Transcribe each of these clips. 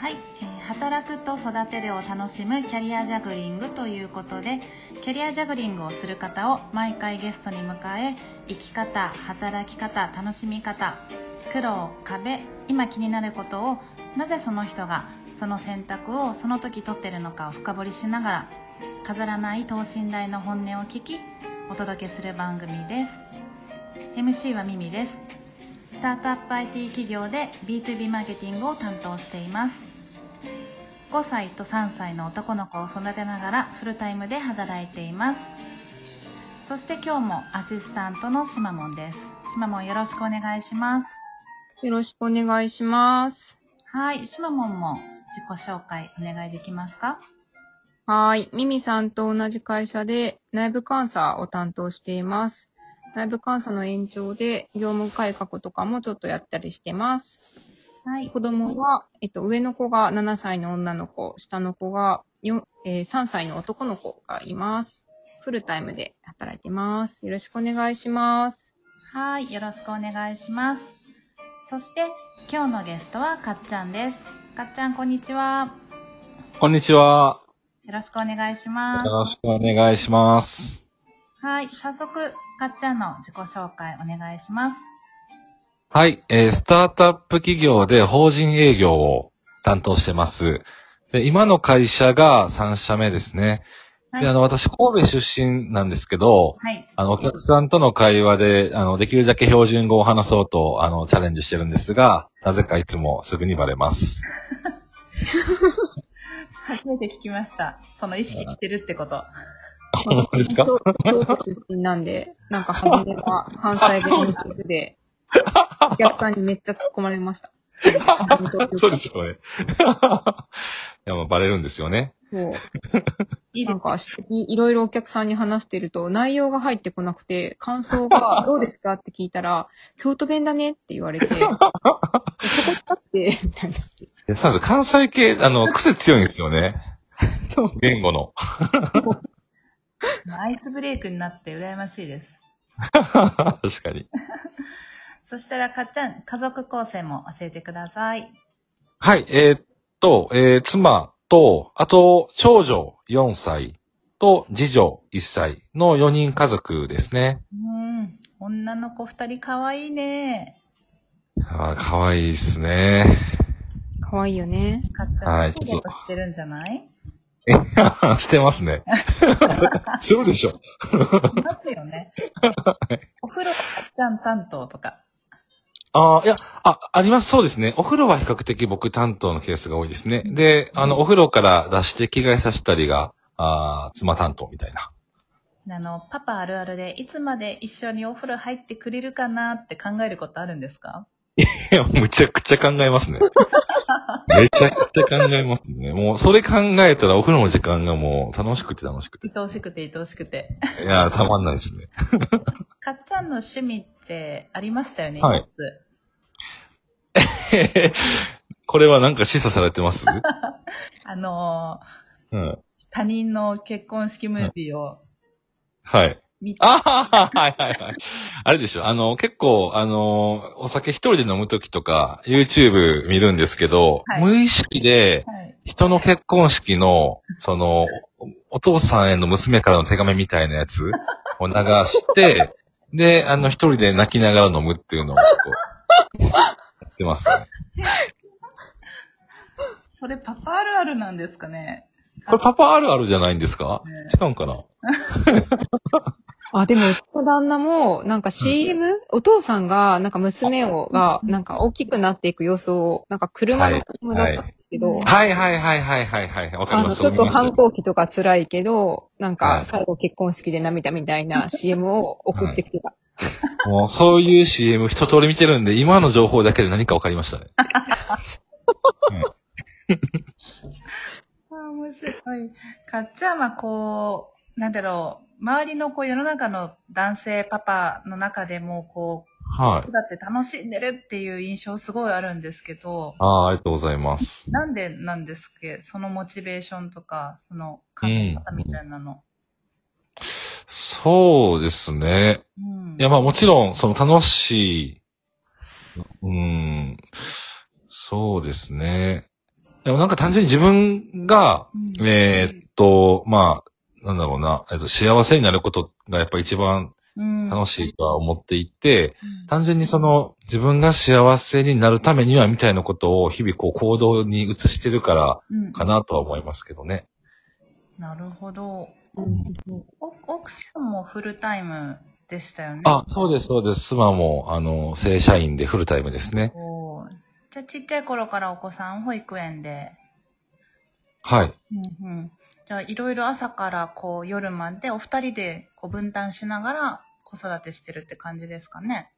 はい、えー働くと育てるを楽しむキャリアジャグリングということでキャリアジャグリングをする方を毎回ゲストに迎え生き方働き方楽しみ方苦労壁今気になることをなぜその人がその選択をその時取ってるのかを深掘りしながら飾らない等身大の本音を聞きお届けする番組です。MC はミミです。スタートアップ IT 企業で B2B マーケティングを担当しています。5歳と3歳の男の子を育てながらフルタイムで働いていますそして今日もアシスタントのしまもんですしまもんよろしくお願いしますよろしくお願いします。はいしまもんも自己紹介お願いできますか？はーい。ミミさんと同じ会社で内部監査を担当しています。内部監査の延長で業務改革とかもちょっとやったりしてます。はい子供は、えっと、上の子が7歳の女の子、下の子がよ、えー3歳の男の子がいます。フルタイムで働いてます。よろしくお願いします。はいよろしくお願いしますそして今日のゲストはかっちゃんですかっちゃんこんにちはこんにちは。よろしくお願いしますよろしくお願いします。はい早速かっちゃんの自己紹介お願いしますはい、えースタートアップ企業で法人営業を担当してます。で今の会社が3社目ですね。はいで、あの、私、神戸出身なんですけど、はいあの、お客さんとの会話で、あの、できるだけ標準語を話そうと、あの、チャレンジしてるんですが、なぜかいつもすぐにバレます。初めて聞きました。その意識してるってこと。本当ですか？京京都出身なんで、なんか初めは関西弁のクズで、お客さんにめっちゃ突っ込まれました。そうですよね。いや、もうバレるんですよね。そう。なんかいろいろお客さんに話してると、内容が入ってこなくて、感想が どうですかって聞いたら、京都弁だねって言われて、そこだって、みたいな。いやそうなんです関西系、あの、癖強いんですよね。そう。言語の。アイスブレイクになって羨ましいです。確かに。そしたら、かっちゃん、家族構成も教えてください。はい、えーっと、えー妻と、あと、長女4歳と次女1歳の4人家族ですね。うん。女の子二人かわいいね。あーかわいいですね。かわいいよね。かっちゃん、はいお仕事してるんじゃない？え してますね。するでしょ。いますよね。お風呂かっちゃん担当とか。ああ、いや、あ、あります。そうですね。お風呂は比較的僕担当のケースが多いですね。で、あの、お風呂から出して着替えさせたりが、あー妻担当みたいな。あの、パパあるあるで、いつまで一緒にお風呂入ってくれるかなって考えることあるんですか？いや、むちゃくちゃ考えますね。めちゃくちゃ考えますね。もう、それ考えたらお風呂の時間がもう楽しくて楽しくて。愛おしくて愛おしくて。いや、たまんないですね。かっちゃんの趣味ってありましたよね、はい一つ。これはなんか示唆されてます？あのうん。ー他人の結婚式ムービーをはい。見て、ああ、はいはいはい。あれでしょ。あの、結構、あの、お酒一人で飲むときとか、YouTube 見るんですけど、はい無意識で、はい。人の結婚式の、その、お父さんへの娘からの手紙みたいなやつを流して、で、あの、一人で泣きながら飲むっていうのを、こう、やってますね。それパパあるあるなんですかねこれパパあるあるじゃないんですか？ね違うんかな？あ、でも、うちの旦那も、なんか CM、お父さんが、なんか娘を、が、なんか大きくなっていく様子を、なんか車の CM だったんですけど、はいはいはいはいはいはいはい。わかりあの。ちょっと反抗期とか辛いけど、なんはいか最後結婚式で涙みたいな CM を送ってきてた。もう、そういう CM 一通り見てるんで、今の情報だけで何かわかりましたね。あー面白い。かっちゃんはこう、なんだろう、周りのこう世の中の男性パパの中でも、こう、はい。だって楽しんでるっていう印象すごいあるんですけど、ああ、ありがとうございます。なんでなんですっけ？そのモチベーションとか、その考え方みたいなの。そうですね。うん。いや、まあもちろん、その楽しい、うーん、そうですね。でもなんか単純に自分が、うんえーっと、まあ、なんだろうな、えっと、幸せになることがやっぱ一番うん楽しいとは思っていて、うん単純にその自分が幸せになるためにはみたいなことを日々こう行動に移してるからうんかなとは思いますけどね。なるほど。うんお奥さんもフルタイムでしたよね。あ、そうです、そうです。妻も、あの、正社員でフルタイムですね。じゃあちっちゃい頃からお子さん保育園で。はい。うんうん。じゃあいろいろ朝からこう夜までお二人でこう分担しながら子育てしてるって感じですかね。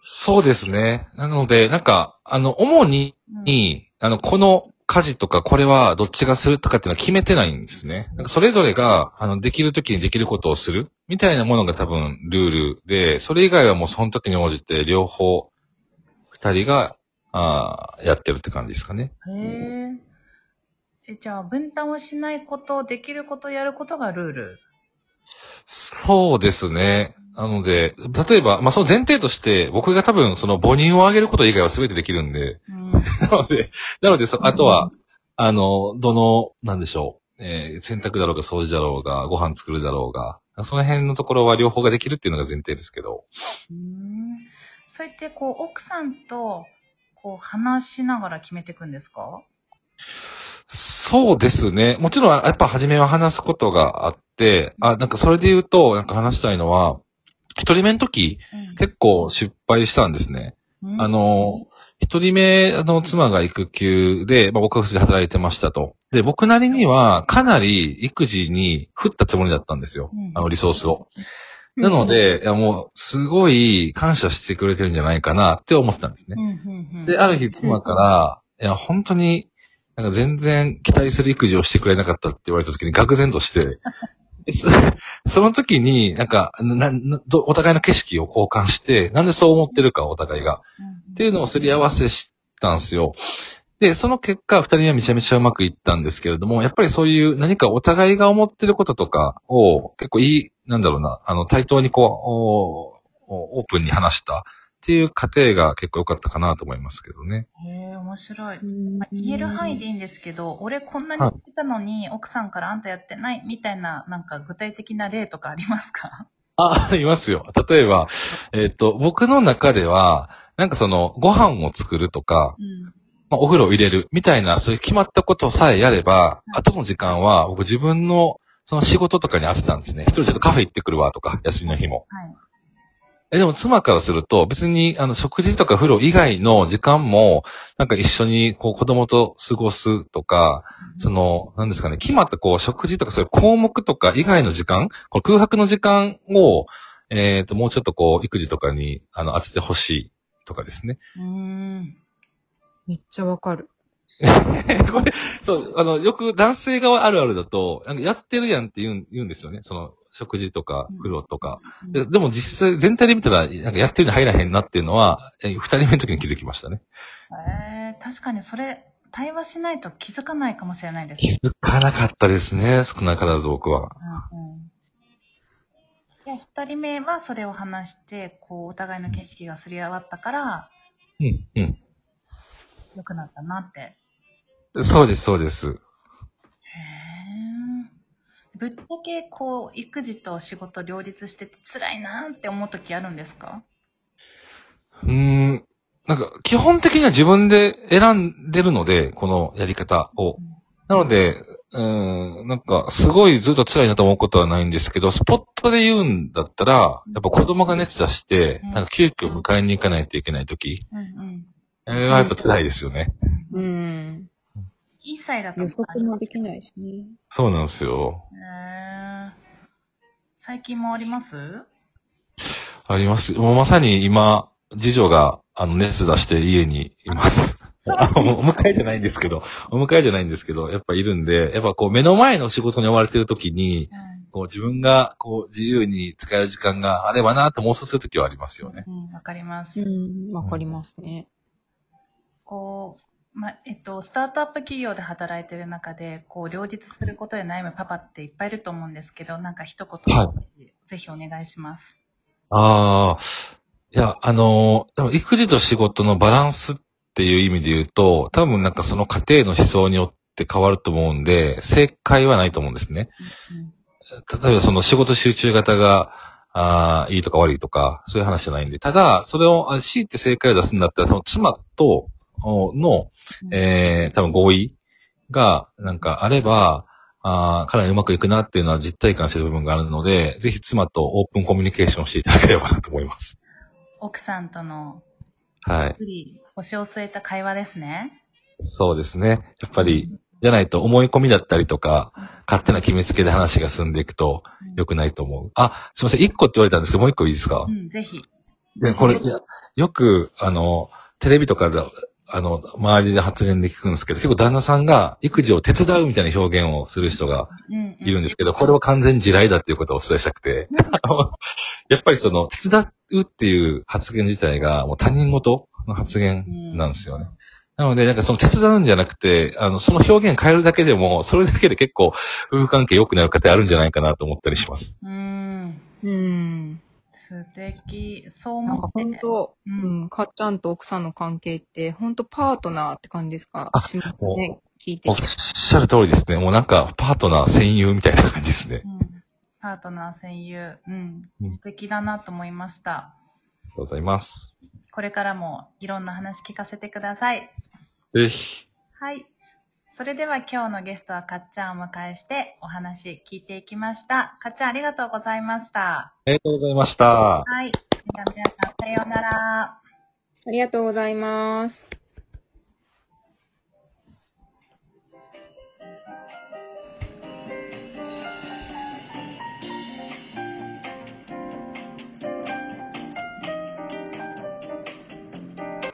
そうですね。なので、なんか、あの、主に、うんに、あの、この家事とかこれはどっちがするとかっていうのは決めてないんですね。なんかそれぞれが、あの、できるときにできることをするみたいなものが多分ルールで、それ以外はもうその時に応じて両方、二人が、あーやってるって感じですかね。へえ。え、じゃあ分担をしないこと、できることをやることがルール？そうですね。なので、例えば、まあ、その前提として、僕が多分、その母乳を上げること以外は全てできるんで、うん。なので、なので、そあとは、あの、どの、なんでしょう、えー洗濯だろうが掃除だろうが、ご飯作るだろうが、その辺のところは両方ができるっていうのが前提ですけど。うんそうやってこう奥さんとこう話しながら決めていくんですか？そうですね。もちろん、やっぱ初めは話すことがあって、あ、なんかそれで言うと、なんか話したいのは、一人目の時、結構失敗したんですね。うんあの、一人目、あの、妻が育休で、まあ僕は普通に働いてましたと。で、僕なりには、かなり育児に振ったつもりだったんですようん。あの、リソースを。なので、いやもう、すごい感謝してくれてるんじゃないかなって思ってたんですね。で、ある日妻から、いや、本当に、なんか全然期待する育児をしてくれなかったって言われた時に愕然として、で そその時に、なんかなお互いの景色を交換して、なんでそう思ってるか、お互いが。っていうのをすり合わせしたんですよ。で、その結果、二人はめちゃめちゃうまくいったんですけれども、やっぱりそういう何かお互いが思ってることとかを結構いい、なんだろうな、あの、対等にこう、おオープンに話したっていう過程が結構良かったかなと思いますけどね。へえ、面白い。うんまあ言える範囲でいいんですけど、俺こんなに言ってたのに、奥さんからあんたやってないみたいな、なんか具体的な例とかありますか？あ、ありますよ。例えば、えっ、と、僕の中では、なんかその、ご飯を作るとか、うん。まあ、お風呂を入れるみたいな、そういう決まったことさえやれば、後の時間は僕自分のその仕事とかに当てたんですね。一人ちょっとカフェ行ってくるわとか、休みの日も。はい。え、でも妻からすると、別に、あの、食事とか風呂以外の時間も、なんか一緒に、こう、子供と過ごすとか、その、なんですかね、決まったこう、食事とかそういう項目とか以外の時間、この空白の時間を、えっ、と、もうちょっとこう、育児とかに、あの、当ててほしいとかですね。うーん。めっちゃわかる。これ、そう、あの、よく男性側あるあるだと、なんかやってるやんって言うん言うんですよね。その、食事とか、風呂とか。ででも実際、全体で見たら、なんかやってるに入らへんなっていうのは、え二人目の時に気づきましたね。えー、確かにそれ、対話しないと気づかないかもしれないです。気づかなかったですね。少なからず僕は。うんうんで、二人目はそれを話して、こう、お互いの景色がすり合わったから、うん、うん。良くなったなって。そうです、そうです。ぶっちゃけ、こう、育児と仕事両立してて辛いなって思う時あるんですか？うーん。なんか、基本的には自分で選んでるので、このやり方を。なので、うーん、なんか、すごいずっと辛いなと思うことはないんですけど、スポットで言うんだったら、やっぱ子供が熱出して、なんか急遽迎えに行かないといけないとき、うんうん。あれはやっぱ辛いですよね。うん。1歳だと予測もできないしね。そうなんですよ。へえ。最近もあります？あります。もうまさに今、次女が、あの、熱出して家にいます。あお お迎えじゃないんですけど、お迎えじゃないんですけど、やっぱいるんで、やっぱこう目の前の仕事に追われてる時に、こう自分がこう自由に使える時間があればなと妄想する時はありますよね。うん、わかります。うん、わかりますね。こう、ま、えっと、スタートアップ企業で働いてる中で、こう、両立することで悩むパパっていっぱいいると思うんですけど、なんか一言、はぜひお願いします。ああ、いや、あのーでも育児と仕事のバランスっっていう意味で言うと、多分なんかその家庭の思想によって変わると思うんで、正解はないと思うんですね。例えばその仕事集中型が、あーいいとか悪いとか、そういう話じゃないんで。ただ、それを、あ強いて正解を出すんだったら、その妻と、おの、うんえー、多分合意が、なんかあれば、あーかなりうまくいくなっていうのは実体感してる部分があるので、ぜひ妻とオープンコミュニケーションしていただければなと思います。奥さんとの、はい。腰を据えた会話ですね。そうですね。やっぱり、じゃないと思い込みだったりとか、勝手な決めつけで話が進んでいくと良くないと思う。あ、すいません。一個って言われたんですけど、もう一個いいですか？う、ん、ぜひ。で、これ、よく、あの、テレビとかで、あの、周りで発言で聞くんですけど、結構旦那さんが育児を手伝うみたいな表現をする人がうん、いるんですけど、これは完全に地雷だっていうことをお伝えしたくて、やっぱりその、手伝うっていう発言自体がもう他人事の発言なんですよね。なので、なんかその手伝うんじゃなくて、あの、その表現変えるだけでも、それだけで結構、夫婦関係良くなる方あるんじゃないかなと思ったりします。うん。うん。素敵。そうなんか思って。本当、ううんん、かっちゃんと奥さんの関係って、本当パートナーって感じですか？あしますね。聞いておっ。しゃる通りですね。もうなんか、パートナー、戦友みたいな感じですね。うん。パートナー戦友。うん。うん素敵だなと思いました。ありがとうございます。これからもいろんな話聞かせてください。ぜひ。はい。それでは今日のゲストはかっちゃんをお迎えしてお話聞いていきました。かっちゃんありがとうございました。ありがとうございました。はい。では皆さんさようなら。ありがとうございます。